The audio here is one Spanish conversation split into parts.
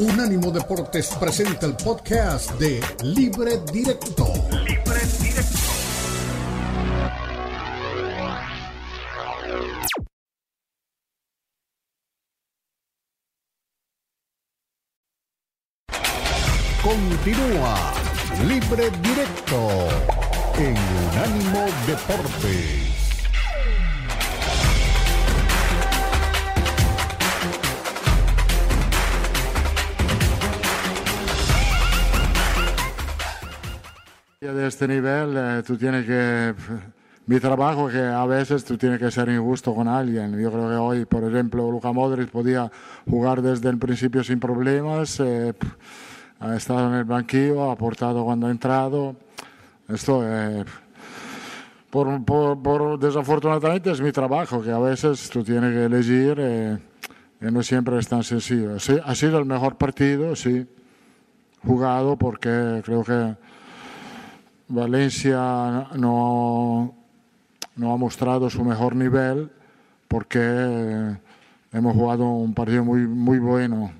Unánimo Deportes presenta el podcast de Libre Directo. Libre Directo. Continúa Libre Directo en Unánimo Deportes. De este nivel, eh, tú tienes que. Mi trabajo que a veces tú tienes que ser injusto con alguien. Yo creo que hoy, por ejemplo, Luka Modric podía jugar desde el principio sin problemas. Eh, ha estado en el banquillo, ha aportado cuando ha entrado. Esto, eh, por, por, desafortunadamente, es mi trabajo, que a veces tú tienes que elegir eh, y no siempre es tan sencillo. ha sido el mejor partido, sí, jugado, porque creo que Valencia no, no ha mostrado su mejor nivel, porque hemos jugado un partido muy, muy bueno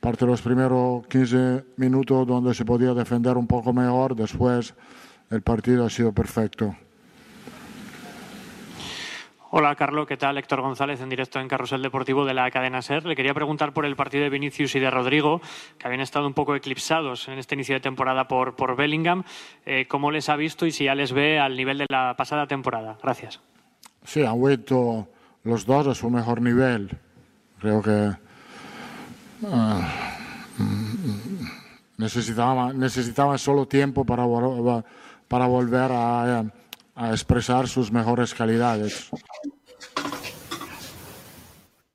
aparte de los primeros 15 minutos donde se podía defender un poco mejor, después el partido ha sido perfecto. Hola, Carlos, ¿qué tal? Héctor González en directo en Carrusel Deportivo de la cadena SER. Le quería preguntar por el partido de Vinicius y de Rodrigo, que habían estado un poco eclipsados en este inicio de temporada por, por Bellingham. Eh, ¿Cómo les ha visto y si ya les ve al nivel de la pasada temporada? Gracias. Sí, han vuelto los dos a su mejor nivel. Creo que Ah, necesitaba, solo tiempo para, para volver a, a expresar sus mejores calidades.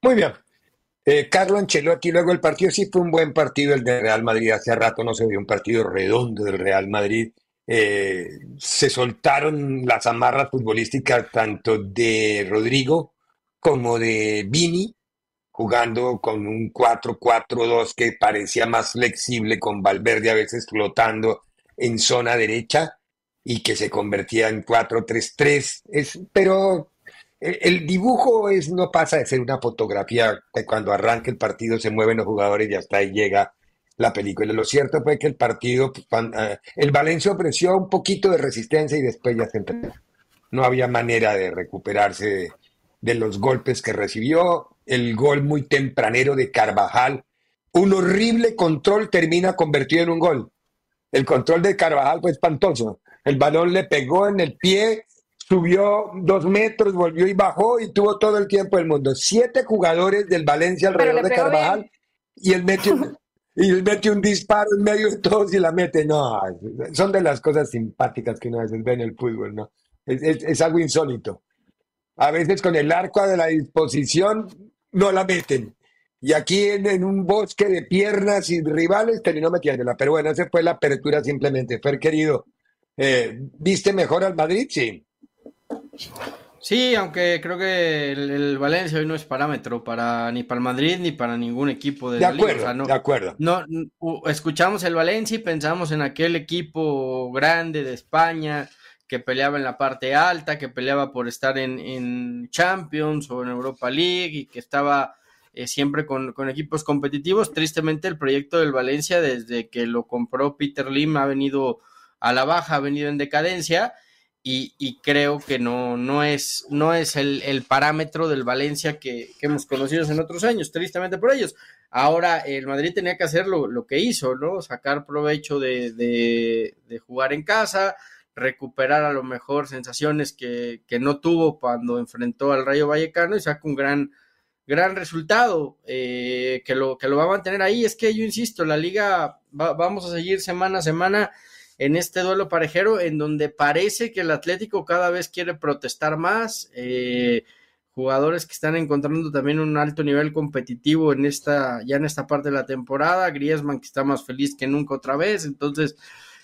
Muy bien. Eh, Carlo Ancelotti, luego el partido sí fue un buen partido el de Real Madrid. Hace rato no se vio un partido redondo del Real Madrid. Eh, se soltaron las amarras futbolísticas tanto de Rodrigo como de Vini jugando con un 4-4-2 que parecía más flexible, con Valverde a veces flotando en zona derecha y que se convertía en 4-3-3. Pero el dibujo es, no pasa de ser una fotografía que cuando arranca el partido se mueven los jugadores y hasta ahí llega la película. Lo cierto fue que el partido, eh, el Valencia ofreció un poquito de resistencia y después ya se entró. No había manera de recuperarse de, de los golpes que recibió el gol muy tempranero de Carvajal. Un horrible control termina convertido en un gol. El control de Carvajal fue espantoso. El balón le pegó en el pie, subió dos metros, volvió y bajó y tuvo todo el tiempo del mundo. Siete jugadores del Valencia alrededor de Carvajal y él mete un, y él mete un disparo en medio de todos y la mete. No, son de las cosas simpáticas que uno a veces ve en el fútbol, ¿no? Es, algo insólito. A veces con el arco a la disposición no la meten. Y aquí en, un bosque de piernas y rivales terminó metiéndola. Pero bueno, esa fue la apertura simplemente. Fer, querido, eh, ¿viste mejor al Madrid? Sí. Sí, aunque creo que el, Valencia hoy no es parámetro para ni para el Madrid ni para ningún equipo de, de acuerdo, no, de acuerdo. No, escuchamos el Valencia y pensamos en aquel equipo grande de España que peleaba en la parte alta, que peleaba por estar en, Champions o en Europa League y que estaba eh, siempre con, equipos competitivos. Tristemente el proyecto del Valencia desde que lo compró Peter Lim ha venido a la baja, ha venido en decadencia y, creo que no, no es, no es el, parámetro del Valencia que, hemos conocido en otros años, tristemente por ellos. Ahora el Madrid tenía que hacer lo, que hizo, ¿no? Sacar provecho de, de jugar en casa, recuperar a lo mejor sensaciones que, no tuvo cuando enfrentó al Rayo Vallecano y saca un gran, gran resultado eh, que, lo, que lo va a mantener ahí. Es que yo insisto, la liga vamos a seguir semana a semana en este duelo parejero en donde parece que el Atlético cada vez quiere protestar más. Eh, jugadores que están encontrando también un alto nivel competitivo en esta, ya en esta parte de la temporada. Griezmann que está más feliz que nunca otra vez. Entonces,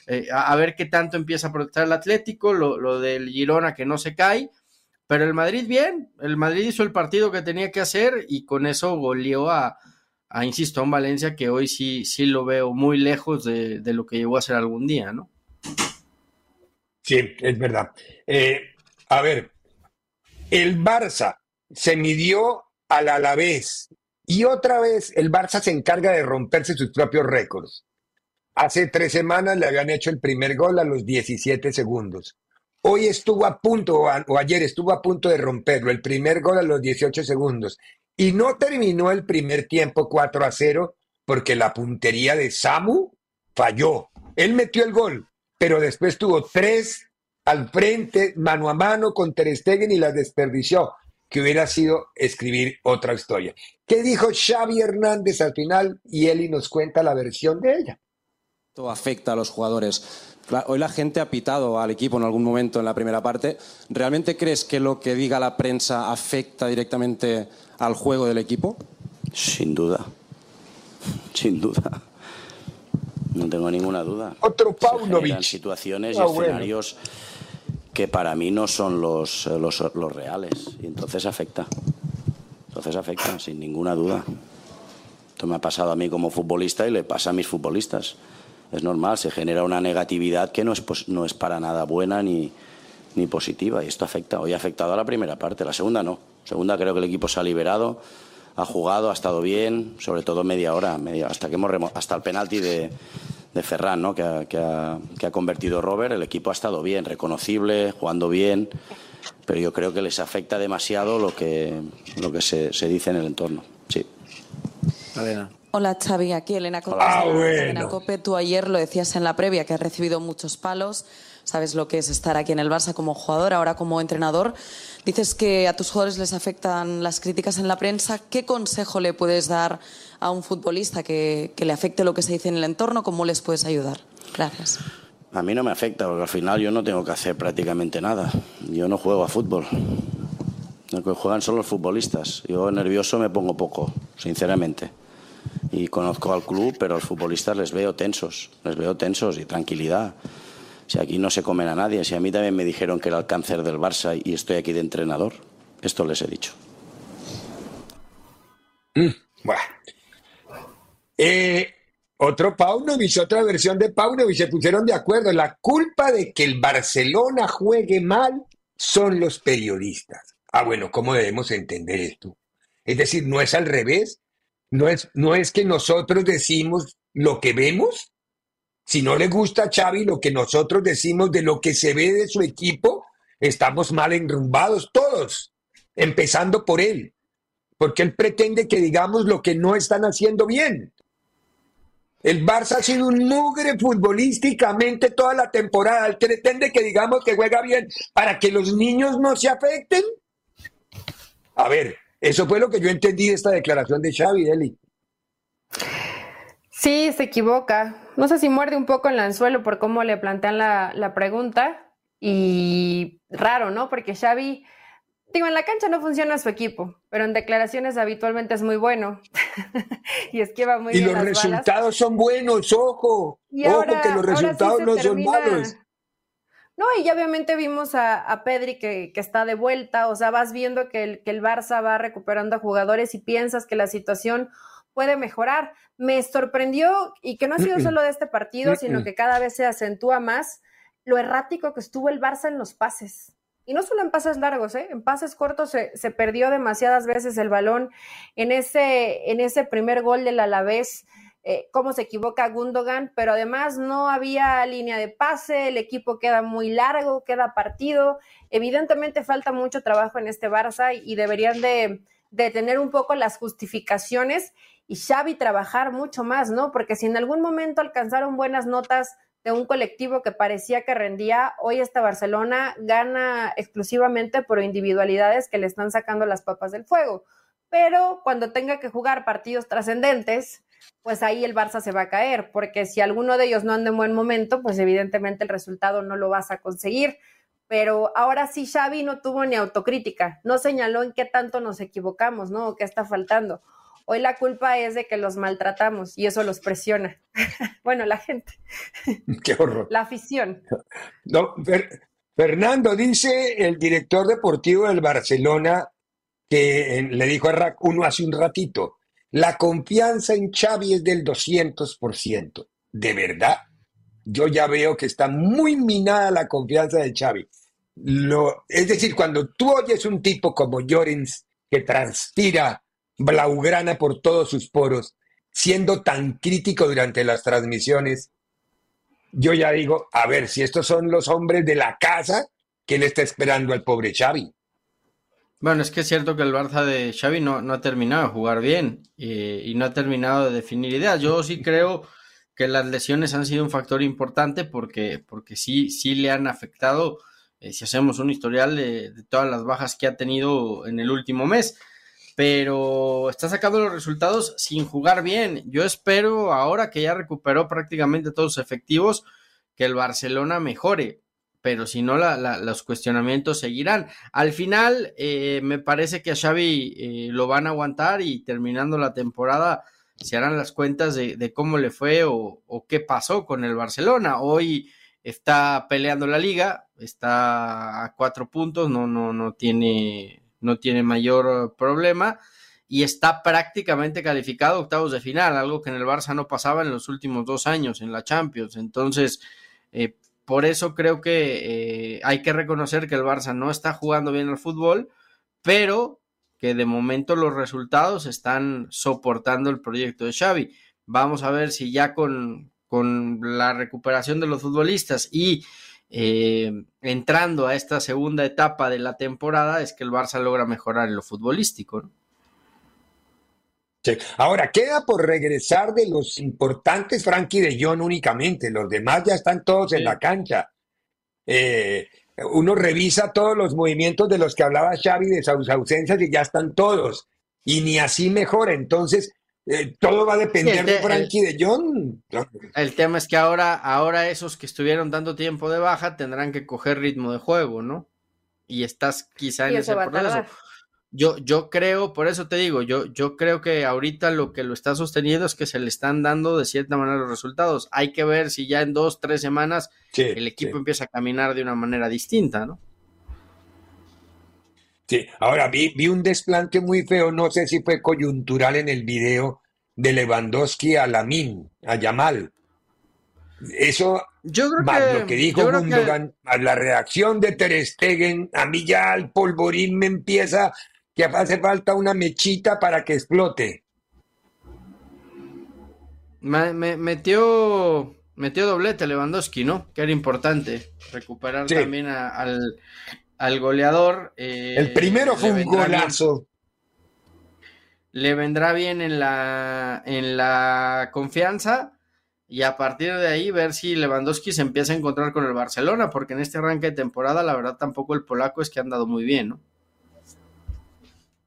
eh, a, ver qué tanto empieza a protestar el Atlético, lo, del Girona que no se cae, pero el Madrid bien, el Madrid hizo el partido que tenía que hacer y con eso goleó a, insisto, a un Valencia que hoy sí, sí lo veo muy lejos de, lo que llegó a ser algún día, ¿no? Sí, es verdad. Eh, a ver, el Barça se midió al Alavés Y otra vez el Barça se encarga de romperse sus propios récords. Hace tres semanas le habían hecho el primer gol a los 17 segundos. Hoy estuvo a punto, o, ayer estuvo a punto de romperlo, el primer gol a los 18 segundos. Y no terminó el primer tiempo 4 a 0 porque la puntería de Samu falló. Él metió el gol, pero después tuvo tres al frente, mano a mano con Ter Stegen y las desperdició, que hubiera sido escribir otra historia. ¿Qué dijo Xavi Hernández al final? Y Eli nos cuenta la versión de ella. Todo afecta a los jugadores. Hoy la gente ha pitado al equipo en algún momento en la primera parte. ¿Realmente crees que lo que diga la prensa afecta directamente al juego del equipo? Sin duda. Sin duda. No tengo ninguna duda. Otro Paunovic. situaciones y ah, escenarios que para mí no son los, los, los, reales. Y entonces afecta. Entonces afecta, sin ninguna duda. Esto me ha pasado a mí como futbolista y le pasa a mis futbolistas. Es normal, se genera una negatividad que no es, no es para nada buena ni, ni positiva. Y esto afecta. Hoy ha afectado a la primera parte, la segunda no. Segunda creo que el equipo se ha liberado, ha jugado, ha estado bien, sobre todo media hora, media, hasta que hemos hasta el penalti de, de Ferran, ¿no? que, ha, que, ha, que, ha, convertido Robert. El equipo ha estado bien, reconocible, jugando bien, pero yo creo que les afecta demasiado lo que, lo que se, se dice en el entorno. Sí. Hola Xavi, aquí Elena Cope. Ah, Elena Cope, tú ayer lo decías en la previa que has recibido muchos palos, sabes lo que es estar aquí en el Barça como jugador, ahora como entrenador. Dices que a tus jugadores les afectan las críticas en la prensa. ¿Qué consejo le puedes dar a un futbolista que, que le afecte lo que se dice en el entorno? ¿Cómo les puedes ayudar? Gracias. A mí no me afecta, porque al final yo no tengo que hacer prácticamente nada. Yo no juego a fútbol. Lo que juegan son los futbolistas. Yo nervioso me pongo poco, sinceramente. Y conozco al club, pero a los futbolistas les veo tensos, les veo tensos y tranquilidad. Si aquí no se comen a nadie, si a mí también me dijeron que era el cáncer del Barça y estoy aquí de entrenador, esto les he dicho. Mm, bueno. Eh, otro Paunovic, otra versión de Paunovic, se pusieron de acuerdo. La culpa de que el Barcelona juegue mal son los periodistas. Ah, bueno, ¿cómo debemos entender esto? Es decir, no es al revés. No es, no es que nosotros decimos lo que vemos, si no le gusta a Xavi lo que nosotros decimos de lo que se ve de su equipo, estamos mal enrumbados todos, empezando por él, porque él pretende que digamos lo que no están haciendo bien. El Barça ha sido un mugre futbolísticamente toda la temporada. Él pretende que digamos que juega bien para que los niños no se afecten. A ver, eso fue lo que yo entendí de esta declaración de Xavi, Eli. Sí, se equivoca. No sé si muerde un poco el anzuelo por cómo le plantean la, pregunta. Y raro, ¿no? Porque Xavi, digo, en la cancha no funciona su equipo, pero en declaraciones habitualmente es muy bueno. y es que va muy y bien. Y los resultados son buenos, ojo. ojo que los resultados no son malos. No, y ya obviamente vimos a, Pedri que, está de vuelta, o sea, vas viendo que el, que el Barça va recuperando a jugadores y piensas que la situación puede mejorar. Me sorprendió, y que no ha sido solo de este partido, sino que cada vez se acentúa más, lo errático que estuvo el Barça en los pases. Y no solo en pases largos, ¿eh? en pases cortos se, se, perdió demasiadas veces el balón. En ese, en ese primer gol del Alavés, eh, cómo se equivoca Gundogan, pero además no había línea de pase, el equipo queda muy largo, queda partido. Evidentemente falta mucho trabajo en este Barça y deberían de, de tener un poco las justificaciones y Xavi trabajar mucho más, ¿no? Porque si en algún momento alcanzaron buenas notas de un colectivo que parecía que rendía, hoy esta Barcelona gana exclusivamente por individualidades que le están sacando las papas del fuego. Pero cuando tenga que jugar partidos trascendentes, pues ahí el Barça se va a caer, porque si alguno de ellos no anda en buen momento, pues evidentemente el resultado no lo vas a conseguir pero ahora sí Xavi no tuvo ni autocrítica, no señaló en qué tanto nos equivocamos, ¿no? qué está faltando. Hoy la culpa es de que los maltratamos y eso los presiona. bueno, la gente. Qué horror. La afición. No, Fernando, dice el director deportivo del Barcelona que le dijo a Rack uno hace un ratito, la confianza en Xavi es del 200%. ¿De verdad? Yo ya veo que está muy minada la confianza de Xavi. Lo, es decir, cuando tú oyes un tipo como Llorens que transpira blaugrana por todos sus poros, siendo tan crítico durante las transmisiones, yo ya digo, a ver, si estos son los hombres de la casa, ¿qué le está esperando al pobre Xavi? Bueno, es que es cierto que el Barça de Xavi no, ha terminado de jugar bien y no ha terminado de definir ideas. Yo sí creo que las lesiones han sido un factor importante porque, porque sí, sí le han afectado, eh, si hacemos un historial de, todas las bajas que ha tenido en el último mes. Pero está sacando los resultados sin jugar bien. Yo espero ahora que ya recuperó prácticamente todos sus efectivos, que el Barcelona mejore pero si no, los cuestionamientos seguirán. Al final, eh, me parece que a Xavi eh, lo van a aguantar y terminando la temporada se harán las cuentas de, cómo le fue o, qué pasó con el Barcelona. Hoy está peleando la liga, está a cuatro puntos, no, no, no, tiene, no tiene mayor problema y está prácticamente calificado octavos de final, algo que en el Barça no pasaba en los últimos dos años en la Champions. Entonces, eh, por eso creo que eh, hay que reconocer que el Barça no está jugando bien al fútbol, pero que de momento los resultados están soportando el proyecto de Xavi. Vamos a ver si ya con, con la recuperación de los futbolistas y eh, entrando a esta segunda etapa de la temporada es que el Barça logra mejorar en lo futbolístico. ¿no? Ahora, queda por regresar de los importantes Frankie de John únicamente. Los demás ya están todos en la cancha. Eh, uno revisa todos los movimientos de los que hablaba Xavi de sus ausencias y ya están todos. Y ni así mejora. Entonces, eh, todo va a depender de Frankie de John. El tema es que ahora, ahora esos que estuvieron dando tiempo de baja tendrán que coger ritmo de juego, ¿no? Y estás quizá en ese proceso. Yo, yo creo, por eso te digo, yo, yo creo que ahorita lo que lo está sosteniendo es que se le están dando de cierta manera los resultados. Hay que ver si ya en dos, tres semanas el equipo empieza a caminar de una manera distinta, ¿no? Sí, ahora vi, vi un desplante muy feo, no sé si fue coyuntural en el video de Lewandowski a Lamin, a Yamal. Eso, yo creo más lo que dijo Gundogan, la reacción de Ter Stegen, a mí ya el polvorín me empieza que hace falta una mechita para que explote. Me, metió, metió doblete Lewandowski, ¿no? Que era importante recuperar también al, goleador. Eh, el primero fue un golazo. Le vendrá bien en la, en la confianza y a partir de ahí ver si Lewandowski se empieza a encontrar con el Barcelona, porque en este arranque de temporada la verdad tampoco el polaco es que ha andado muy bien, ¿no?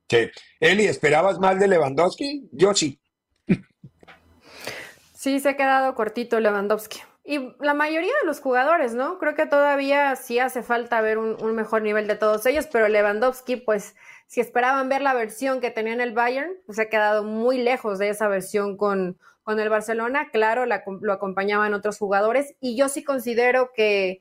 Sí. Eli, ¿esperabas más de Lewandowski? Yo sí. Sí, se ha quedado cortito Lewandowski. Y la mayoría de los jugadores, ¿no? Creo que todavía sí hace falta ver un, mejor nivel de todos ellos, pero Lewandowski, pues, si esperaban ver la versión que tenía en el Bayern, pues se ha quedado muy lejos de esa versión con, con el Barcelona. Claro, lo acompañaban otros jugadores y yo sí considero que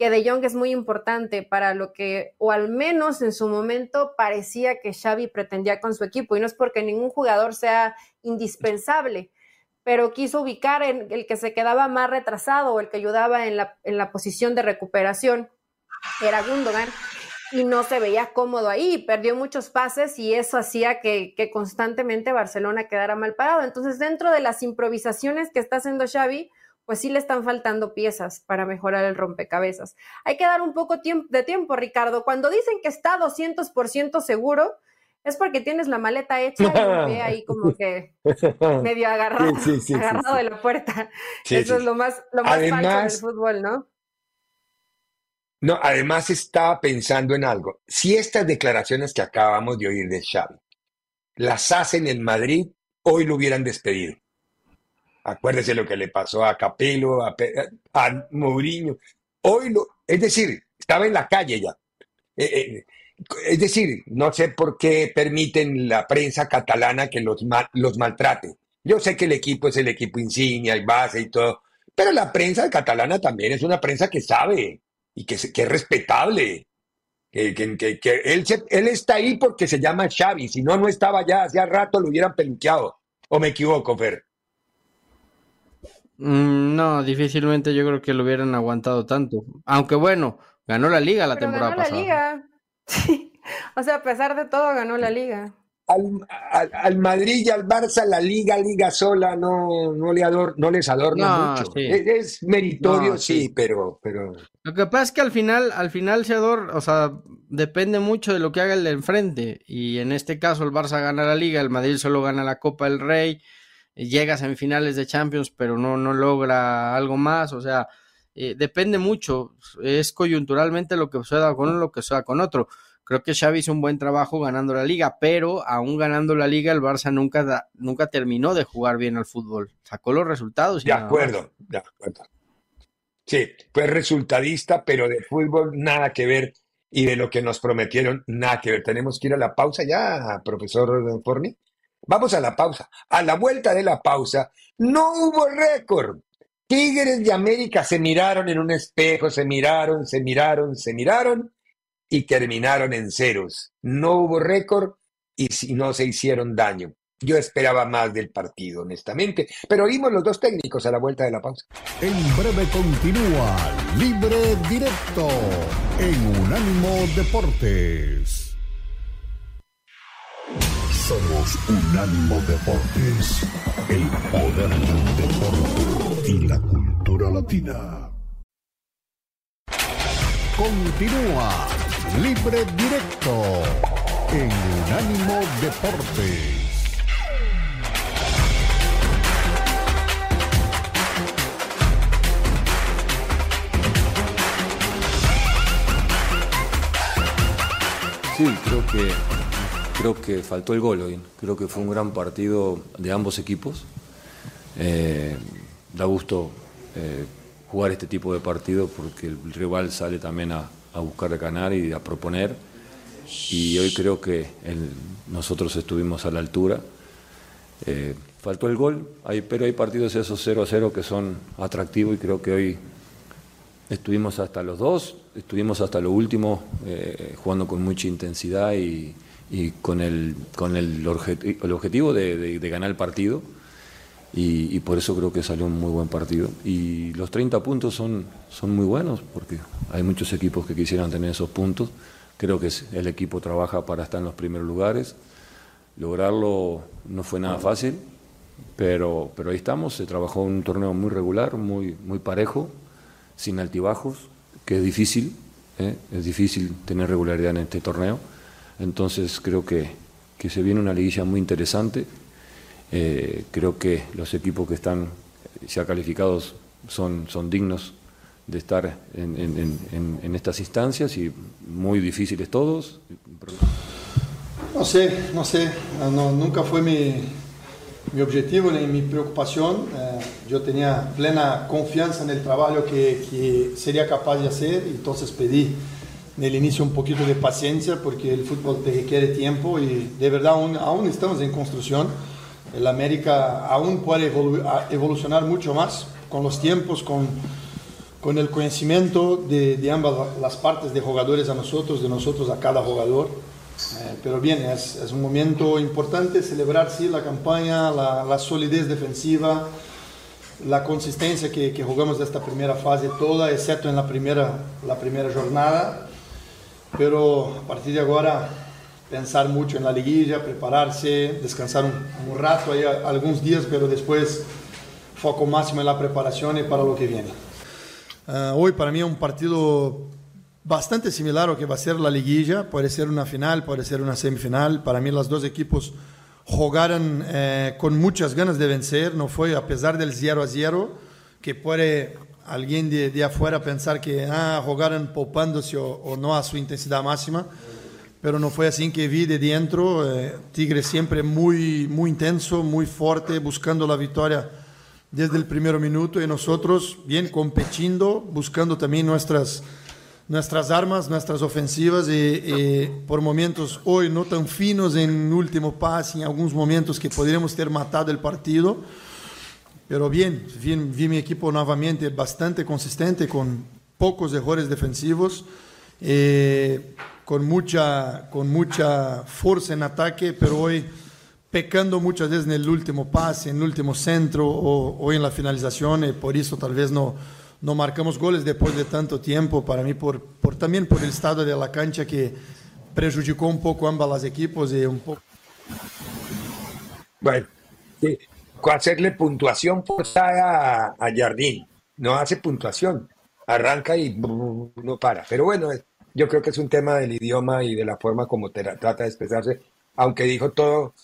que De Jong es muy importante para lo que, o al menos en su momento, parecía que Xavi pretendía con su equipo. Y no es porque ningún jugador sea indispensable, pero quiso ubicar en el que se quedaba más retrasado o el que ayudaba en la, en la posición de recuperación. Era Gundogan y no se veía cómodo ahí, perdió muchos pases y eso hacía que, que, constantemente Barcelona quedara mal parado. Entonces, dentro de las improvisaciones que está haciendo Xavi, pues sí le están faltando piezas para mejorar el rompecabezas. Hay que dar un poco de tiempo, Ricardo. Cuando dicen que está 200% seguro, es porque tienes la maleta hecha y ve ahí como que medio agarrado, agarrado de la puerta. Eso es lo más, lo más además, del fútbol, ¿no? No, además estaba pensando en algo. Si estas declaraciones que acabamos de oír de Xavi las hacen en Madrid, hoy lo hubieran despedido. Acuérdese lo que le pasó a Capello, a, Mourinho. Hoy lo, es decir, estaba en la calle ya. Eh, eh, es decir, no sé por qué permiten la prensa catalana que los, los maltrate. Yo sé que el equipo es el equipo insignia y base y todo, pero la prensa catalana también es una prensa que sabe y que, que es respetable. Que, que, que él, él, está ahí porque se llama Xavi, si no, no estaba ya, hacía rato lo hubieran peluqueado. ¿O me equivoco, Fer? Mm, no, difícilmente yo creo que lo hubieran aguantado tanto. Aunque bueno, ganó la liga la temporada ganó La liga. O sea, a pesar de todo, ganó la liga. Al, Madrid y al Barça la liga, liga sola, no, no, le ador, no les adorna mucho. Es, meritorio, sí. pero, pero... Lo que pasa es que al final, al final se ador, o sea, depende mucho de lo que haga el de enfrente. Y en este caso el Barça gana la liga, el Madrid solo gana la Copa del Rey, llega a semifinales de Champions, pero no, no logra algo más. O sea, eh, depende mucho. Es coyunturalmente lo que suceda con uno, lo que suceda con otro. Creo que Xavi hizo un buen trabajo ganando la liga, pero aún ganando la liga, el Barça nunca, nunca terminó de jugar bien al fútbol. Sacó los resultados. de acuerdo, de acuerdo. Sí, fue resultadista, pero de fútbol nada que ver y de lo que nos prometieron nada que ver. Tenemos que ir a la pausa ya, profesor Forni. Vamos a la pausa. A la vuelta de la pausa, no hubo récord. Tigres de América se miraron en un espejo, se miraron, se miraron, se miraron y terminaron en ceros. No hubo récord y no se hicieron daño. Yo esperaba más del partido, honestamente, pero oímos los dos técnicos a la vuelta de la pausa. En breve continúa Libre Directo en Unánimo Deportes. Somos Unánimo Deportes, el poder del deporte y la cultura latina. Continúa Libre Directo en Unánimo Deportes. Sí, creo que creo que faltó el gol hoy. Creo que fue un gran partido de ambos equipos. Eh, da gusto eh, jugar este tipo de partido porque el rival sale también a, a buscar ganar y a proponer. Y hoy creo que nosotros estuvimos a la altura. Eh, faltó el gol, hay, pero hay partidos esos 0 a 0 que son atractivos y creo que hoy estuvimos hasta los dos, estuvimos hasta lo último eh, jugando con mucha intensidad y, con el, con el, objetivo de ganar el partido y, por eso creo que salió un muy buen partido. Y los 30 puntos son, son muy buenos porque hay muchos equipos que quisieran tener esos puntos. Creo que el equipo trabaja para estar en los primeros lugares. Lograrlo no fue nada fácil, pero, pero ahí estamos. Se trabajó un torneo muy regular, muy, muy parejo, sin altibajos, que es difícil. ¿eh? Es difícil tener regularidad en este torneo. Entonces creo que, que se viene una liguilla muy interesante eh, creo que los equipos que están ya calificados son, son dignos de estar en, estas instancias y muy difíciles todos. No sé, no sé, nunca fue mi, mi, objetivo ni mi preocupación. Eh, yo tenía plena confianza en el trabajo que, que, sería capaz de hacer, entonces pedí en el inicio un poquito de paciencia porque el fútbol te requiere tiempo y de verdad aún, aún estamos en construcción el América aún puede evolucionar mucho más con los tiempos, con, con el conocimiento de, de, ambas las partes de jugadores a nosotros, de nosotros a cada jugador. Eh, pero bien, es, es, un momento importante celebrar sí, la campaña, la, la solidez defensiva, la consistencia que, que, jugamos de esta primera fase toda, excepto en la primera, la primera jornada. Pero a partir de ahora pensar mucho en la liguilla, prepararse, descansar un, rato, hay algunos días, pero después foco máximo en la preparación y para lo que viene. Ah, hoy para mí es un partido bastante similar a lo que va a ser la liguilla, puede ser una final, puede ser una semifinal, para mí los dos equipos jugaron eh, con muchas ganas de vencer, no fue a pesar del 0 a 0, que puede alguien de, de afuera pensar que ah, jugaron popándose o, o no a su intensidad máxima pero no fue así que vi de dentro. Eh, Tigre siempre muy, muy intenso, muy fuerte, buscando la victoria desde el primer minuto y nosotros bien competiendo, buscando también nuestras, nuestras armas, nuestras ofensivas y, por momentos hoy no tan finos en último pase, en algunos momentos que podríamos ter matado el partido. Pero bien, vi, vi mi equipo nuevamente bastante consistente, con pocos errores defensivos. Eh, con mucha, con mucha fuerza en ataque, pero hoy pecando muchas veces en el último pase, en el último centro o, en la finalización, y por eso tal vez no, no marcamos goles después de tanto tiempo, para mí por, por, también por el estado de la cancha que prejudicó un poco ambas las equipos y un poco Bueno, hacerle puntuación forzada a, Jardín. No hace puntuación. Arranca y no para. Pero bueno, yo creo que es un tema del idioma y de la forma como trata de expresarse, aunque dijo todo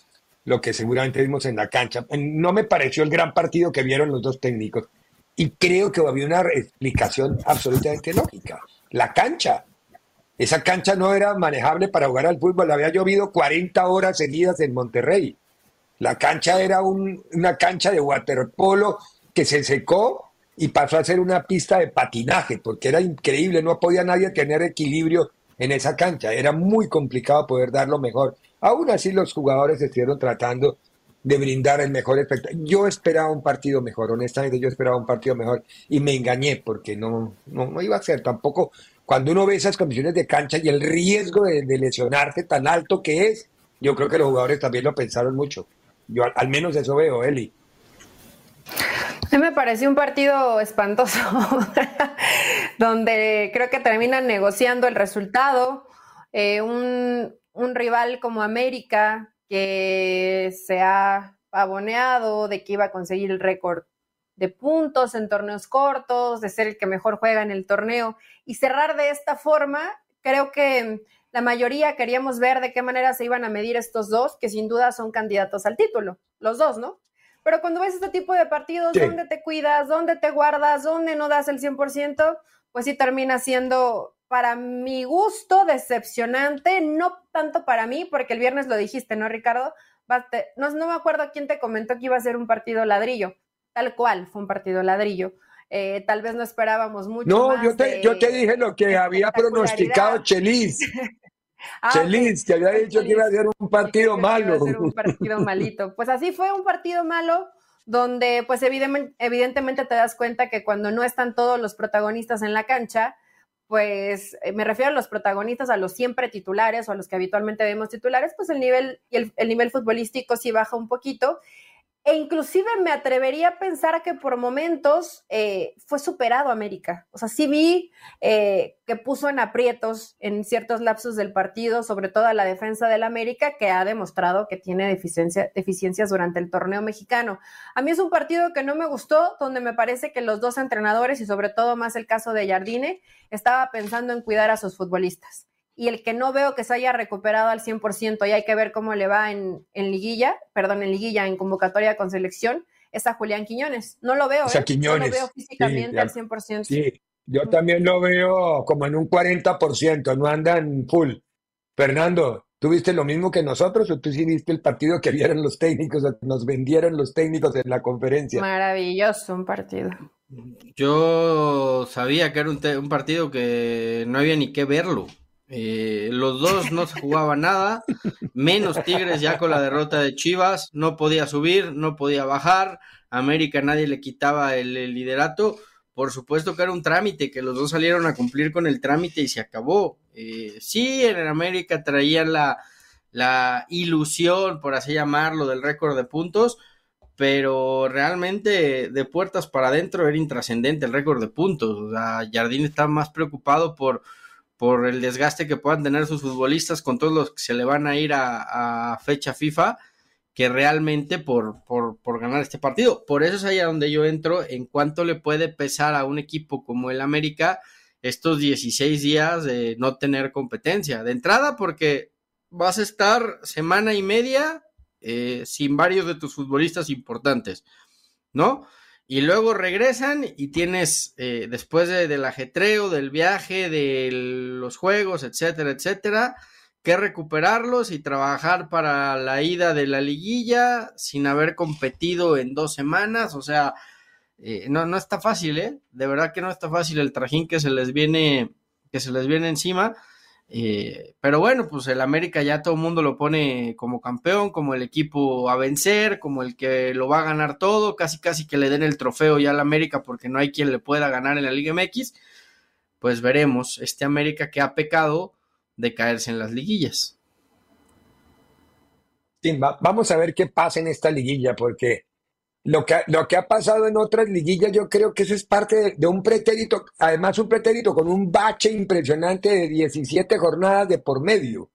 lo que seguramente vimos en la cancha. No me pareció el gran partido que vieron los dos técnicos. Y creo que había una explicación absolutamente lógica. La cancha. Esa cancha no era manejable para jugar al fútbol. Había llovido 40 horas seguidas en Monterrey. La cancha era una cancha de waterpolo que se secó y pasó a ser una pista de patinaje, porque era increíble, no podía nadie tener equilibrio en esa cancha, era muy complicado poder dar lo mejor. Aún así los jugadores estuvieron tratando de brindar el mejor espectáculo. Yo esperaba un partido mejor, honestamente yo esperaba un partido mejor y me engañé porque no, no, iba a ser tampoco. Cuando uno ve esas condiciones de cancha y el riesgo de, de lesionarse tan alto que es, yo creo que los jugadores también lo pensaron mucho. Yo al, menos eso veo, Eli. A mí me pareció un partido espantoso, donde creo que terminan negociando el resultado. Eh, un, un, rival como América, que se ha aboneado de que iba a conseguir el récord de puntos en torneos cortos, de ser el que mejor juega en el torneo, y cerrar de esta forma, creo que la mayoría queríamos ver de qué manera se iban a medir estos dos, que sin duda son candidatos al título, los dos, ¿no? Pero cuando ves este tipo de partidos, ¿dónde te cuidas? ¿Dónde te guardas? ¿Dónde no das el 100%? Pues sí termina siendo, para mi gusto, decepcionante, no tanto para mí, porque el viernes lo dijiste, ¿no, Ricardo? No, no me acuerdo quién te comentó que iba a ser un partido ladrillo. Tal cual, fue un partido ladrillo. Eh, tal vez no esperábamos mucho. No, yo, te, yo te dije lo que había pronosticado Chelis. Ah, Chelis, que había dicho que iba a ser un partido malo. un partido malito. Pues así fue un partido malo donde pues evidentemente, te das cuenta que cuando no están todos los protagonistas en la cancha, pues eh, me refiero a los protagonistas, a los siempre titulares o a los que habitualmente vemos titulares, pues el nivel, el, el nivel futbolístico sí baja un poquito e inclusive me atrevería a pensar que por momentos eh, fue superado América. O sea, sí vi eh, que puso en aprietos en ciertos lapsos del partido, sobre todo a la defensa del América, que ha demostrado que tiene deficiencias durante el torneo mexicano. A mí es un partido que no me gustó, donde me parece que los dos entrenadores, y sobre todo más el caso de Jardine, estaba pensando en cuidar a sus futbolistas y el que no veo que se haya recuperado al 100% y hay que ver cómo le va en, liguilla, perdón, en liguilla, en convocatoria con selección, es a Julián Quiñones. No lo veo, o sea, ¿eh? no lo veo físicamente al 100%. Sí, yo también lo veo como en un 40%, no anda en full. Fernando, ¿tú viste lo mismo que nosotros o tú sí viste el partido que vieron los técnicos, nos vendieron los técnicos en la conferencia? Maravilloso un partido. Yo sabía que era un, un partido que no había ni que verlo. Eh, los dos no se jugaba nada, menos Tigres ya con la derrota de Chivas, no podía subir, no podía bajar, América nadie le quitaba el, liderato, por supuesto que era un trámite, que los dos salieron a cumplir con el trámite y se acabó. Eh, sí, en América traían la, ilusión, por así llamarlo, del récord de puntos, pero realmente de puertas para adentro era intrascendente el récord de puntos. O sea, Jardín está más preocupado por por el desgaste que puedan tener sus futbolistas con todos los que se le van a ir a, fecha FIFA que realmente por, por, ganar este partido. Por eso es ahí a donde yo entro en cuánto le puede pesar a un equipo como el América estos 16 días de no tener competencia. De entrada porque vas a estar semana y media eh, sin varios de tus futbolistas importantes, ¿no? Y luego regresan y tienes, eh, después del ajetreo, del viaje, de los juegos, etcétera, etcétera, que recuperarlos y trabajar para la ida de la liguilla sin haber competido en dos semanas. O sea, eh, no, no está fácil, ¿eh? De verdad que no está fácil el trajín que se les viene, que se les viene encima. Eh, pero bueno, pues el América ya todo el mundo lo pone como campeón, como el equipo a vencer, como el que lo va a ganar todo, casi casi que le den el trofeo ya al América porque no hay quien le pueda ganar en la Liga MX. Pues veremos este América que ha pecado de caerse en las liguillas. vamos a ver qué pasa en esta liguilla porque lo que, lo que ha pasado en otras liguillas, yo creo que eso es parte de, un pretérito, además un pretérito con un bache impresionante de 17 jornadas de por medio.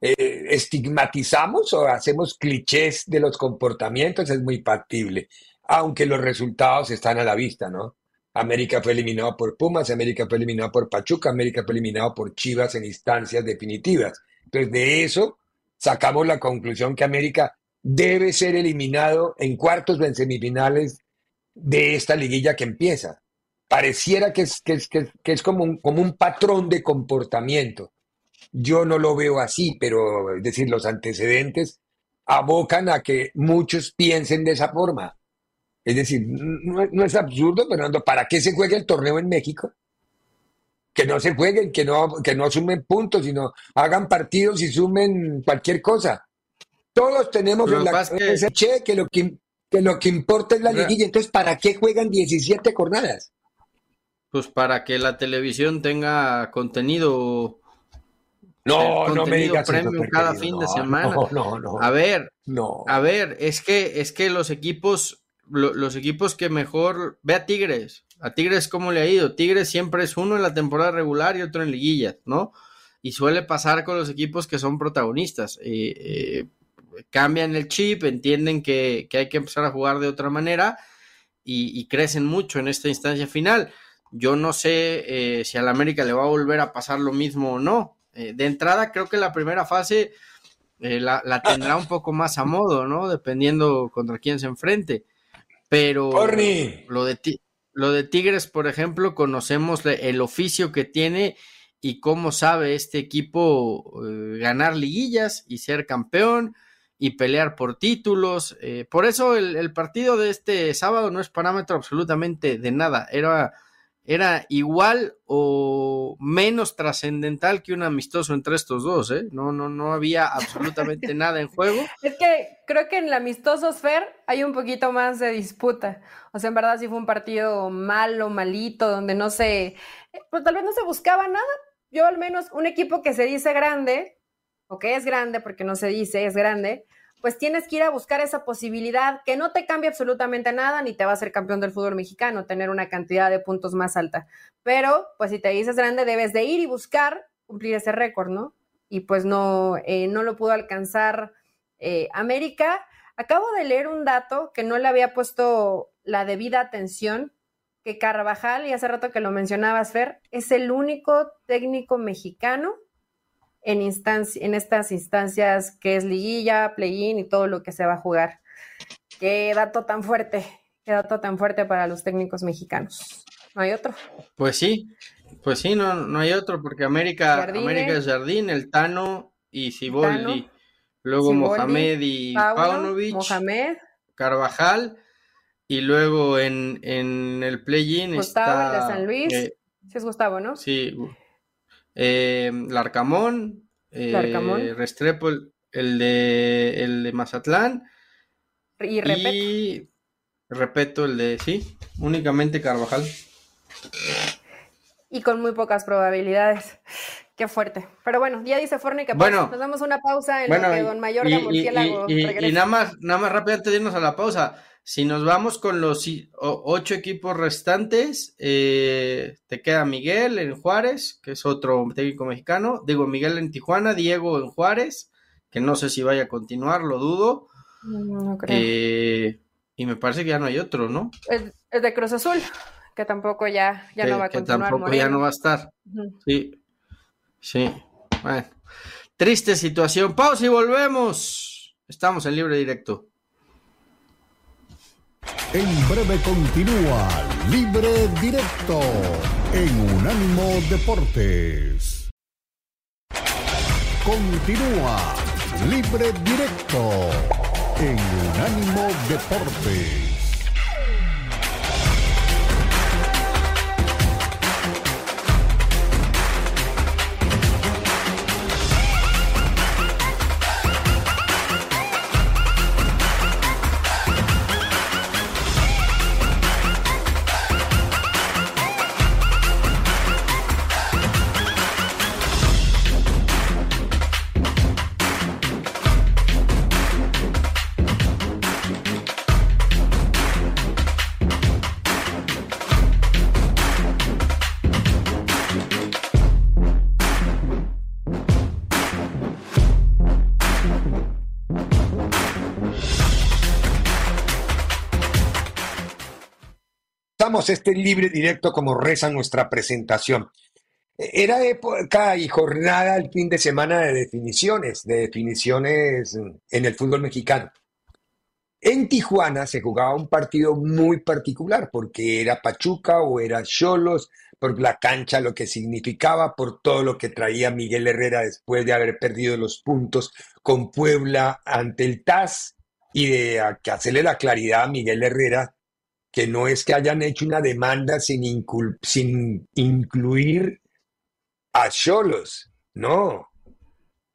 eh, estigmatizamos o hacemos clichés de los comportamientos, es muy factible, aunque los resultados están a la vista, ¿no? América fue eliminado por Pumas, América fue eliminado por Pachuca, América fue eliminado por Chivas en instancias definitivas. Entonces, de eso sacamos la conclusión que América debe ser eliminado en cuartos o en semifinales de esta liguilla que empieza. Pareciera que es, que es, que es como, un, como un patrón de comportamiento. Yo no lo veo así, pero es decir, los antecedentes abocan a que muchos piensen de esa forma. Es decir, no, es absurdo, Fernando, ¿para qué se juega el torneo en México? Que no se jueguen, que no, que no sumen puntos, sino hagan partidos y sumen cualquier cosa. Todos tenemos en la que... che que lo que, que lo que importa es la liguilla. Entonces, ¿para qué juegan 17 jornadas? Pues para que la televisión tenga contenido no, no me digas premio cada fin de semana. No, no, A ver, no. A ver, es que es que los equipos los equipos que mejor ve a Tigres, a Tigres cómo le ha ido. Tigres siempre es uno en la temporada regular y otro en liguillas, ¿no? Y suele pasar con los equipos que son protagonistas. Eh, cambian el chip, entienden que, hay que empezar a jugar de otra manera y, crecen mucho en esta instancia final. Yo no sé eh, si a la América le va a volver a pasar lo mismo o no. Eh, de entrada, creo que la primera fase eh, la, tendrá un poco más a modo, ¿no? Dependiendo contra quién se enfrente. Pero lo de, lo de Tigres, por ejemplo, conocemos el oficio que tiene y cómo sabe este equipo ganar liguillas y ser campeón y pelear por títulos. por eso el, el, partido de este sábado no es parámetro absolutamente de nada. Era era igual o menos trascendental que un amistoso entre estos dos, ¿eh? No, no, no había absolutamente nada en juego. Es que creo que en el amistoso Fer hay un poquito más de disputa. O sea, en verdad sí fue un partido malo, malito, donde no se, pues tal vez no se buscaba nada. Yo al menos un equipo que se dice grande, o que es grande porque no se dice es grande, pues tienes que ir a buscar esa posibilidad que no te cambia absolutamente nada ni te va a ser campeón del fútbol mexicano, tener una cantidad de puntos más alta. Pero, pues si te dices grande, debes de ir y buscar cumplir ese récord, ¿no? Y pues no, eh, no lo pudo alcanzar eh, América. Acabo de leer un dato que no le había puesto la debida atención, que Carvajal, y hace rato que lo mencionabas, Fer, es el único técnico mexicano en, en estas instancias que es liguilla, play-in y todo lo que se va a jugar. Qué dato tan fuerte, qué dato tan fuerte para los técnicos mexicanos. ¿No hay otro? Pues sí, pues sí, no, no hay otro, porque América, América es Jardín, el Tano y Ciboldi. Luego Mohamed y Paunovic. Mohamed. Carvajal. Y luego en, en el play-in está... de San Luis. Eh, sí es Gustavo, ¿no? Sí, eh, Larcamón, eh, Restrepo, el, de, el de Mazatlán. Y Repeto. Repeto el de, sí, únicamente Carvajal. Y con muy pocas probabilidades. Qué fuerte. Pero bueno, ya dice Forni que bueno, nos damos una pausa en lo que Don Mayor de Murciélago y, y, nada más, nada más rápido antes de irnos a la pausa. Si nos vamos con los ocho equipos restantes, eh, te queda Miguel en Juárez, que es otro técnico mexicano. Digo, Miguel en Tijuana, Diego en Juárez, que no sé si vaya a continuar, lo dudo. No creo. Eh, y me parece que ya no hay otro, ¿no? Es, de Cruz Azul, que tampoco ya, ya no va a continuar. Que tampoco ya no va a estar. Sí, sí. Bueno, triste situación. Pausa y volvemos. Estamos en libre directo. En breve continúa Libre Directo en Unánimo Deportes. Continúa Libre Directo en Unánimo Deportes. Este libre directo como reza nuestra presentación. Era época y jornada el fin de semana de definiciones, de definiciones en el fútbol mexicano. En Tijuana se jugaba un partido muy particular porque era Pachuca o era Cholos, por la cancha, lo que significaba, por todo lo que traía Miguel Herrera después de haber perdido los puntos con Puebla ante el TAS y de hacerle la claridad a Miguel Herrera que no es que hayan hecho una demanda sin, sin incluir a Cholos, no.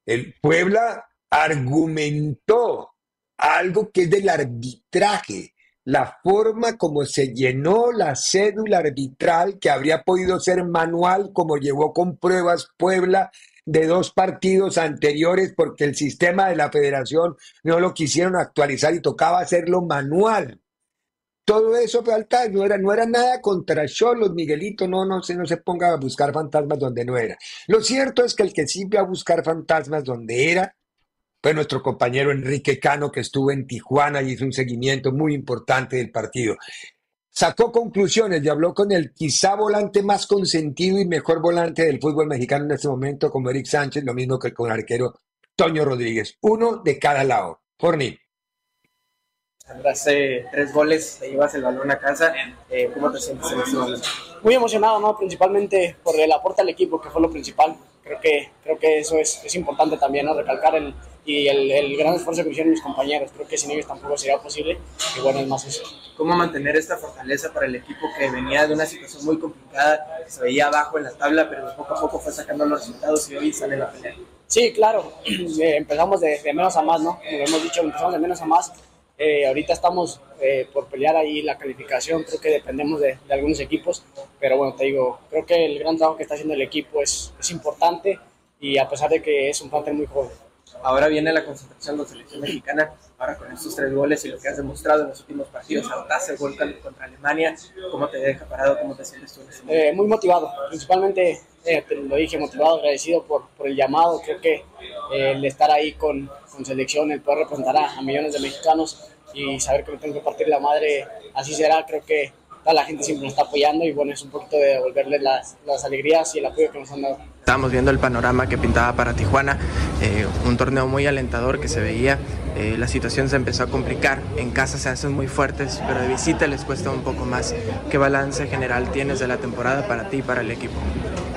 El Puebla argumentó algo que es del arbitraje, la forma como se llenó la cédula arbitral que habría podido ser manual como llevó con pruebas Puebla de dos partidos anteriores porque el sistema de la federación no lo quisieron actualizar y tocaba hacerlo manual. Todo eso falta, no era, no era nada contra Cholos, Miguelito, no, no, se, no se ponga a buscar fantasmas donde no era. Lo cierto es que el que sí a buscar fantasmas donde era fue nuestro compañero Enrique Cano, que estuvo en Tijuana y hizo un seguimiento muy importante del partido. Sacó conclusiones y habló con el quizá volante más consentido y mejor volante del fútbol mexicano en este momento, como Eric Sánchez, lo mismo que con el arquero Toño Rodríguez. Uno de cada lado. Forni hace tres goles, te llevas el balón a casa. Eh, ¿Cómo te sientes en este momento? Muy emocionado, ¿no? Principalmente por el aporte al equipo, que fue lo principal. Creo que, creo que eso es, es importante también, ¿no? Recalcar el, y el, el, gran esfuerzo que hicieron mis compañeros. Creo que sin ellos tampoco sería posible. Y bueno, es más eso. ¿Cómo mantener esta fortaleza para el equipo que venía de una situación muy complicada, se veía abajo en la tabla, pero poco a poco fue sacando los resultados y hoy sale la pelea? Sí, claro. Eh, empezamos de, de, menos a más, ¿no? Como hemos dicho, empezamos de menos a más eh, ahorita estamos eh, por pelear ahí la calificación, creo que dependemos de, algunos equipos, pero bueno, te digo, creo que el gran trabajo que está haciendo el equipo es, es importante y a pesar de que es un plantel muy joven. Ahora viene la concentración de la selección mexicana, ahora con estos tres goles y lo que has demostrado en los últimos partidos, anotaste gol contra Alemania, ¿cómo te deja parado? ¿Cómo te sientes tú en este eh, muy motivado, principalmente, te lo dije, motivado, agradecido por, por el llamado, creo que el estar ahí con, con selección, el poder representar a, millones de mexicanos y saber que me tengo que partir la madre, así será, creo que toda la gente siempre nos está apoyando y bueno, es un poquito de devolverles las, las alegrías y el apoyo que nos han dado. Estábamos viendo el panorama que pintaba para Tijuana, eh, un torneo muy alentador que se veía. Eh, la situación se empezó a complicar. En casa se hacen muy fuertes, pero de visita les cuesta un poco más. ¿Qué balance general tienes de la temporada para ti y para el equipo?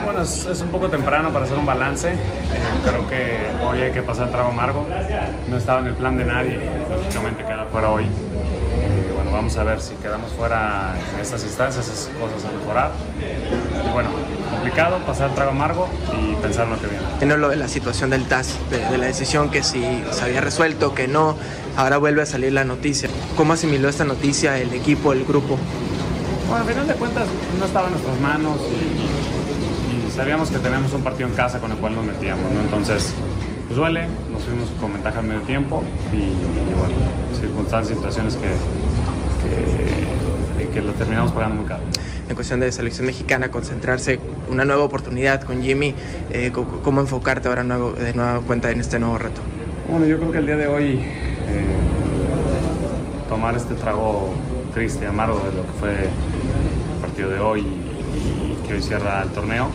Bueno, es, un poco temprano para hacer un balance. Eh, creo que hoy hay que pasar trago amargo. No estaba en el plan de nadie, lógicamente quedar fuera hoy. Vamos a ver si quedamos fuera en estas instancias, esas cosas a mejorar. Y bueno, complicado, pasar trago amargo y pensar en lo que viene. Tiene lo de la situación del TAS, de, la decisión que si se había resuelto, que no, ahora vuelve a salir la noticia. ¿Cómo asimiló esta noticia el equipo, el grupo? Bueno, al final de cuentas no estaba en nuestras manos y, sabíamos que tenemos un partido en casa con el cual nos metíamos, ¿no? Entonces, pues duele, nos fuimos con ventaja al medio tiempo y, bueno, circunstancias, situaciones que, que, lo terminamos pagando muy caro en cuestión de selección mexicana, concentrarse, una nueva oportunidad con Jimmy, eh, cómo enfocarte ahora nuevo, de nueva cuenta en este nuevo reto. Bueno, yo creo que el día de hoy eh, tomar este trago triste, amargo de lo que fue el partido de hoy y, que hoy cierra el torneo.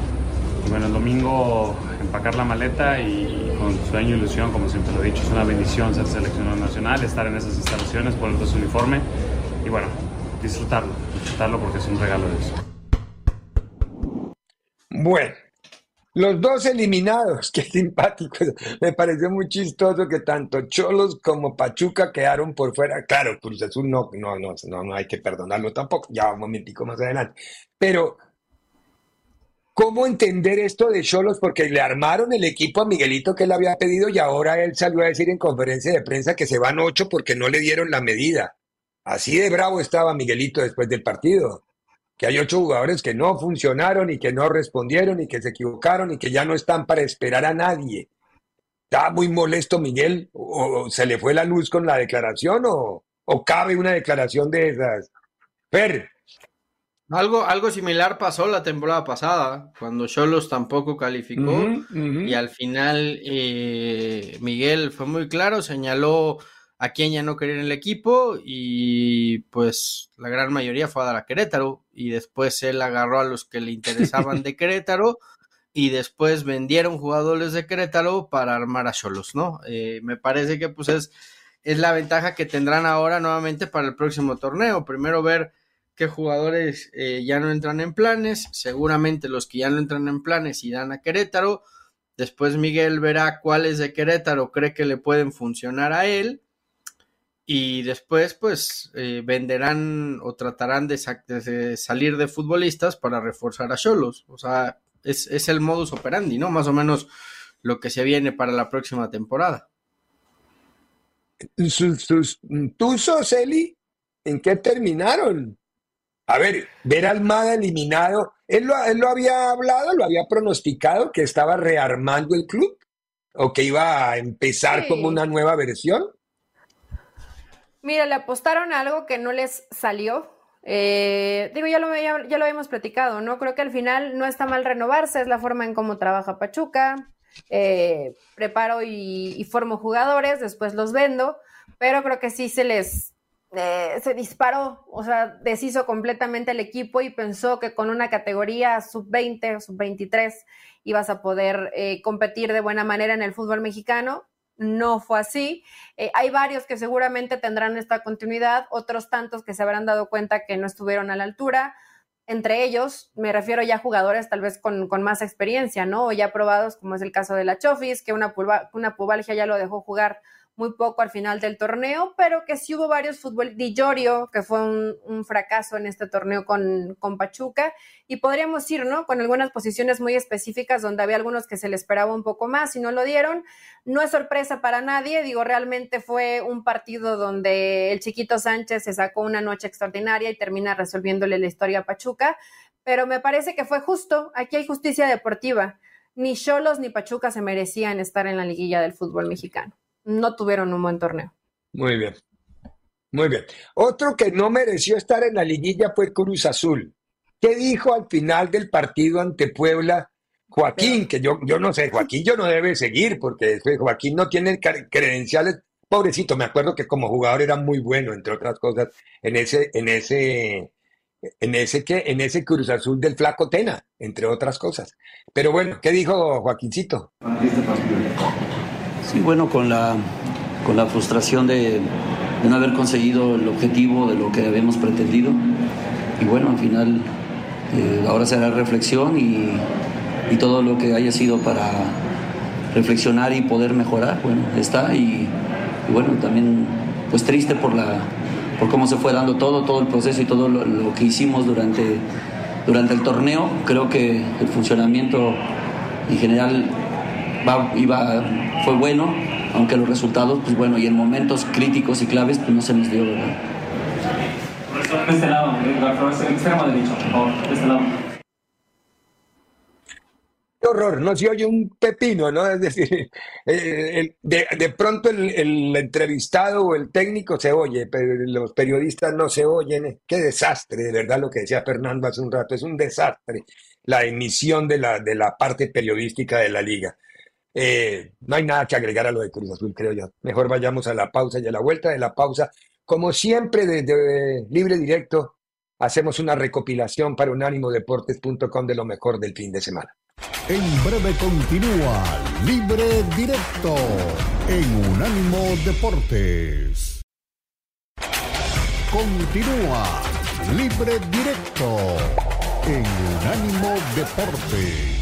Y bueno, el domingo empacar la maleta y con sueño y ilusión, como siempre lo he dicho, es una bendición ser seleccionado nacional, estar en esas instalaciones, poner su uniforme y bueno, disfrutarlo, disfrutarlo porque es un regalo de eso. Bueno, los dos eliminados, qué simpático. Me pareció muy chistoso que tanto Cholos como Pachuca quedaron por fuera. Claro, Cruz Azul no, no, no, no, hay que perdonarlo tampoco. Ya un momentico más adelante. Pero, ¿cómo entender esto de Cholos? Porque le armaron el equipo a Miguelito que le había pedido y ahora él salió a decir en conferencia de prensa que se van ocho porque no le dieron la medida. Así de bravo estaba Miguelito después del partido, que hay ocho jugadores que no funcionaron y que no respondieron y que se equivocaron y que ya no están para esperar a nadie. ¿Está muy molesto Miguel? ¿O se le fue la luz con la declaración o, cabe una declaración de esas? Fer. Algo, algo similar pasó la temporada pasada, cuando Cholos tampoco calificó y al final eh, Miguel fue muy claro, señaló a quién ya no quería en el equipo y pues la gran mayoría fue a dar a Querétaro y después él agarró a los que le interesaban de Querétaro y después vendieron jugadores de Querétaro para armar a Cholos, ¿no? Eh, me parece que pues es, es la ventaja que tendrán ahora nuevamente para el próximo torneo. Primero ver qué jugadores eh, ya no entran en planes, seguramente los que ya no entran en planes irán a Querétaro, después Miguel verá cuáles de Querétaro cree que le pueden funcionar a él y después pues eh, venderán o tratarán de, salir de futbolistas para reforzar a Cholos. O sea, es, el modus operandi, ¿no? Más o menos lo que se viene para la próxima temporada. ¿Sus, sus tuzos, Eli, en qué terminaron? A ver, ver Almada eliminado, ¿él lo, él lo había hablado, lo había pronosticado que estaba rearmando el club o que iba a empezar como una nueva versión. Mira, le apostaron a algo que no les salió. Eh, digo, ya lo, ya, lo habíamos platicado, ¿no? Creo que al final no está mal renovarse, es la forma en cómo trabaja Pachuca. Eh, preparo y, formo jugadores, después los vendo, pero creo que sí se les eh, se disparó, o sea, deshizo completamente el equipo y pensó que con una categoría sub-20 o sub-23 ibas a poder competir de buena manera en el fútbol mexicano no fue así. Eh, hay varios que seguramente tendrán esta continuidad, otros tantos que se habrán dado cuenta que no estuvieron a la altura. Entre ellos, me refiero ya a jugadores tal vez con, más experiencia, ¿no? O ya probados, como es el caso de la Chofis, que una, una pubalgia ya lo dejó jugar muy poco al final del torneo, pero que sí hubo varios fútbol. Di que fue un, fracaso en este torneo con, con, Pachuca, y podríamos ir, ¿no? Con algunas posiciones muy específicas donde había algunos que se le esperaba un poco más y no lo dieron. No es sorpresa para nadie, digo, realmente fue un partido donde el chiquito Sánchez se sacó una noche extraordinaria y termina resolviéndole la historia a Pachuca, pero me parece que fue justo. Aquí hay justicia deportiva. Ni Cholos ni Pachuca se merecían estar en la liguilla del fútbol mexicano no tuvieron un buen torneo. Muy bien. Muy bien. Otro que no mereció estar en la liguilla fue Cruz Azul. ¿Qué dijo al final del partido ante Puebla Joaquín? Que yo, yo no sé, Joaquín yo no debe seguir porque Joaquín no tiene credenciales. Pobrecito, me acuerdo que como jugador era muy bueno, entre otras cosas, en ese, en ese, en ese que, en ese Cruz Azul del Flaco Tena, entre otras cosas. Pero bueno, ¿qué dijo Joaquincito? Sí, bueno, con la, con la frustración de, no haber conseguido el objetivo de lo que habíamos pretendido. Y bueno, al final eh, ahora será reflexión y, y, todo lo que haya sido para reflexionar y poder mejorar, bueno, está. Y, bueno, también pues triste por, la, por cómo se fue dando todo, todo el proceso y todo lo, que hicimos durante, durante el torneo. Creo que el funcionamiento en general iba, fue bueno, aunque los resultados, pues bueno, y en momentos críticos y claves, pues no se nos dio, ¿verdad? De este lado, extremo derecho, por favor, de este lado. Qué horror, no se oye un pepino, ¿no? Es decir, eh, de, de, pronto el, el, entrevistado o el técnico se oye, pero los periodistas no se oyen. Qué desastre, de verdad, lo que decía Fernando hace un rato, es un desastre la emisión de la, de la parte periodística de la liga. Eh, no hay nada que agregar a lo de Cruz Azul, creo yo. Mejor vayamos a la pausa y a la vuelta de la pausa. Como siempre, desde Libre Directo, hacemos una recopilación para unánimodeportes.com de lo mejor del fin de semana. En breve continúa Libre Directo en Unánimo Deportes. Continúa Libre Directo en Unánimo Deportes.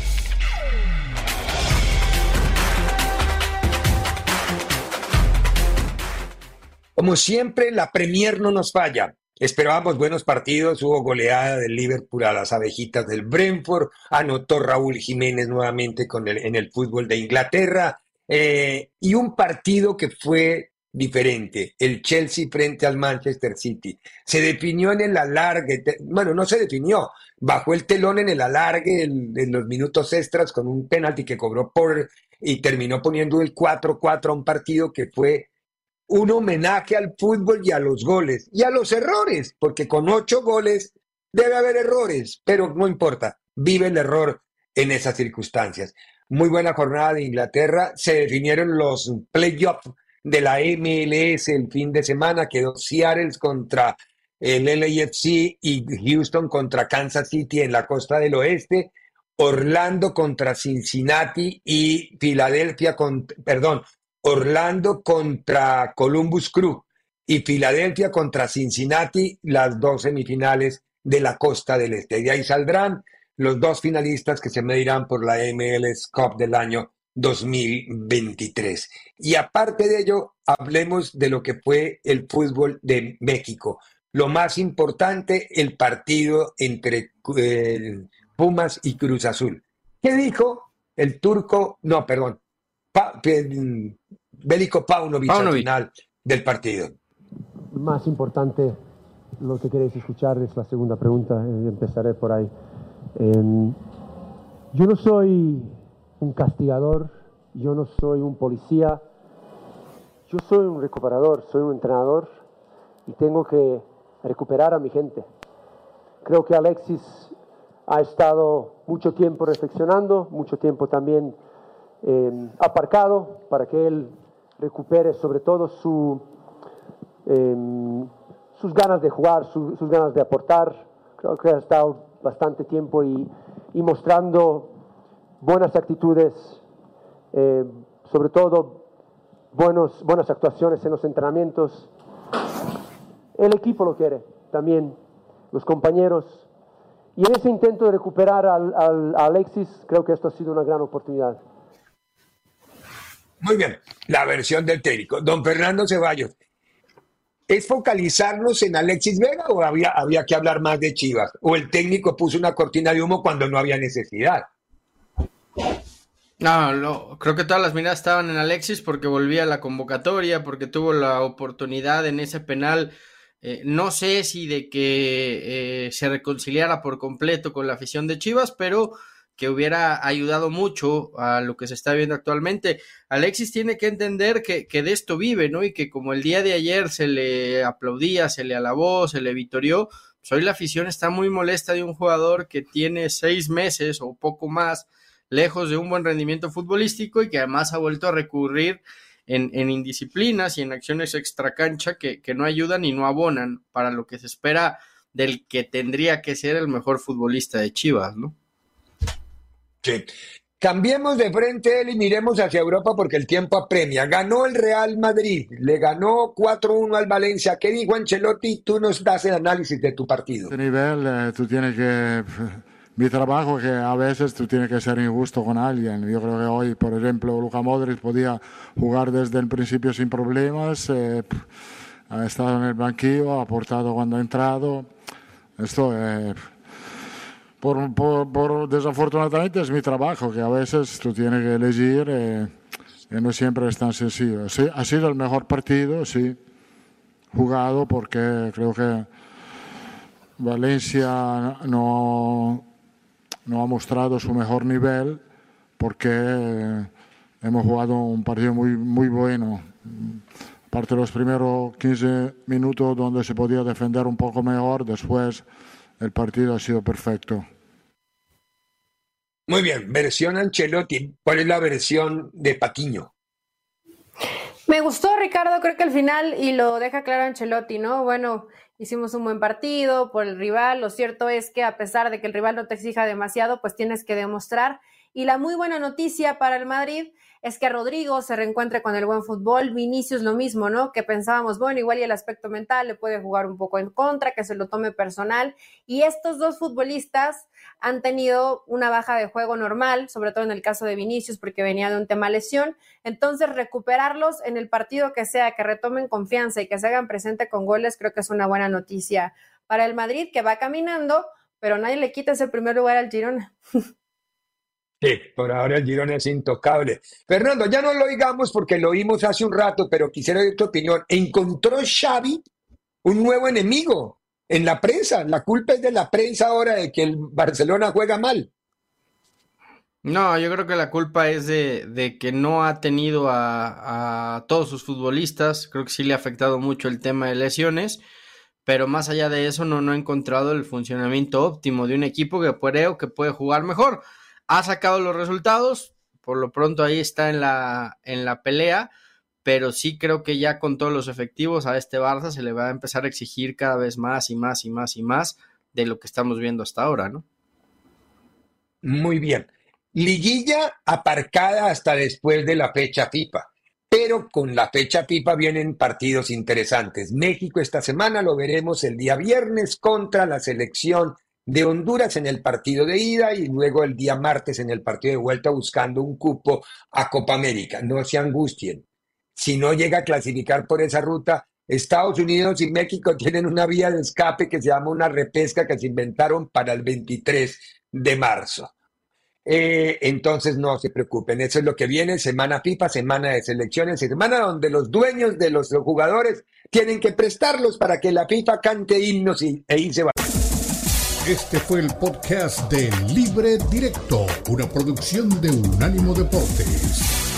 Como siempre, la Premier no nos falla. Esperábamos buenos partidos, hubo goleada del Liverpool a las abejitas del Brentford, anotó Raúl Jiménez nuevamente con el, en el fútbol de Inglaterra, eh, y un partido que fue diferente, el Chelsea frente al Manchester City. Se definió en el alargue, bueno, no se definió, bajó el telón en el alargue en, en los minutos extras con un penalti que cobró por y terminó poniendo el 4-4 a un partido que fue un homenaje al fútbol y a los goles y a los errores, porque con ocho goles debe haber errores, pero no importa, vive el error en esas circunstancias. Muy buena jornada de Inglaterra, se definieron los playoffs de la MLS el fin de semana. Quedó Seattle contra el LAFC y Houston contra Kansas City en la costa del oeste. Orlando contra Cincinnati y Filadelfia con, perdón, Orlando contra Columbus Crew y Filadelfia contra Cincinnati, las dos semifinales de la costa del este. Y ahí saldrán los dos finalistas que se medirán por la MLS Cup del año 2023. Y aparte de ello, hablemos de lo que fue el fútbol de México. Lo más importante, el partido entre eh, Pumas y Cruz Azul. ¿Qué dijo el turco? No, perdón. Bélico Paunovic, al final del partido. Más importante, lo que queréis escuchar es la segunda pregunta. Eh, empezaré por ahí. yo no soy un castigador, yo no soy un policía, yo soy un recuperador, soy un entrenador y tengo que recuperar a mi gente. Creo que Alexis ha estado mucho tiempo reflexionando, mucho tiempo también em, aparcado para que él recupere sobre todo su, em, sus ganas de jugar, sus ganas de aportar. Creo que ha estado bastante tiempo y, y mostrando buenas actitudes, eh, sobre todo buenos, buenas actuaciones en los entrenamientos. El equipo lo quiere, también los compañeros. Y en ese intento de recuperar al, a Alexis, creo que esto ha sido una gran oportunidad. Muy bien, la versión del técnico. Don Fernando Ceballos, ¿es focalizarnos en Alexis Vega o había, había que hablar más de Chivas? ¿O el técnico puso una cortina de humo cuando no había necesidad? No, creo que todas las miradas estaban en Alexis porque volvía a la convocatoria, porque tuvo la oportunidad en ese penal. Eh, no sé si de que eh, se reconciliara por completo con la afición de Chivas, pero que hubiera ayudado mucho a lo que se está viendo actualmente. Alexis tiene que entender que, de esto vive, ¿no? Y que como el día de ayer se le aplaudía, se le alabó, se le vitorió, pues hoy la afición está muy molesta de un jugador que tiene seis meses o poco más lejos de un buen rendimiento futbolístico y que además ha vuelto a recurrir en, indisciplinas y en acciones extracancha que, que no ayudan y no abonan para lo que se espera del que tendría que ser el mejor futbolista de Chivas, ¿no? Sí. Cambiemos de frente él y miremos hacia Europa porque el tiempo apremia. Ganó el Real Madrid, le ganó 4-1 al Valencia. ¿Qué dijo Ancelotti? Tú nos das el análisis de tu partido. Este nivel, eh, tú tienes que mi trabajo que a veces tú tienes que ser injusto con alguien. Yo creo que hoy, por ejemplo, Luka Modric podía jugar desde el principio sin problemas, eh, ha estado en el banquillo, ha aportado cuando ha entrado. Esto, eh, por, por, desafortunadamente, es mi trabajo, que a veces tú tienes que elegir eh, y no siempre es tan sencillo. Sí, ha sido el mejor partido, sí, jugado, porque creo que Valencia no no ha mostrado su mejor nivel porque eh, hemos jugado un partido muy, muy bueno. Aparte de los primeros 15 minutos donde se podía defender un poco mejor, después el partido ha sido perfecto. Muy bien, versión Ancelotti. ¿Cuál es la versión de Patiño? Me gustó, Ricardo, creo que al final, y lo deja claro Ancelotti, ¿no? Bueno, hicimos un buen partido por el rival. Lo cierto es que a pesar de que el rival no te exija demasiado, pues tienes que demostrar. Y la muy buena noticia para el Madrid es que Rodrigo se reencuentre con el buen fútbol, Vinicius lo mismo, ¿no? Que pensábamos, bueno, igual y el aspecto mental le puede jugar un poco en contra, que se lo tome personal. Y estos dos futbolistas han tenido una baja de juego normal, sobre todo en el caso de Vinicius, porque venía de un tema lesión. Entonces, recuperarlos en el partido que sea, que retomen confianza y que se hagan presente con goles, creo que es una buena noticia para el Madrid, que va caminando, pero nadie le quita ese primer lugar al Girona. Sí, por ahora el Girona es intocable. Fernando, ya no lo oigamos porque lo oímos hace un rato, pero quisiera ver tu opinión. ¿Encontró Xavi un nuevo enemigo en la prensa? La culpa es de la prensa ahora de que el Barcelona juega mal. No, yo creo que la culpa es de, que no ha tenido a, todos sus futbolistas. Creo que sí le ha afectado mucho el tema de lesiones. Pero más allá de eso, no, no ha encontrado el funcionamiento óptimo de un equipo que creo que puede jugar mejor ha sacado los resultados, por lo pronto ahí está en la, en la pelea, pero sí creo que ya con todos los efectivos a este Barça se le va a empezar a exigir cada vez más y más y más y más de lo que estamos viendo hasta ahora, ¿no? Muy bien. Liguilla aparcada hasta después de la fecha FIFA. Pero con la fecha FIFA vienen partidos interesantes. México esta semana lo veremos el día viernes contra la selección de Honduras en el partido de ida y luego el día martes en el partido de vuelta buscando un cupo a Copa América. No se angustien. Si no llega a clasificar por esa ruta, Estados Unidos y México tienen una vía de escape que se llama una repesca que se inventaron para el 23 de marzo. Eh, entonces no se preocupen, eso es lo que viene, semana FIFA, semana de selecciones, semana donde los dueños de los jugadores tienen que prestarlos para que la FIFA cante himnos y, e va. Este fue el podcast de Libre Directo, una producción de Unánimo Deportes.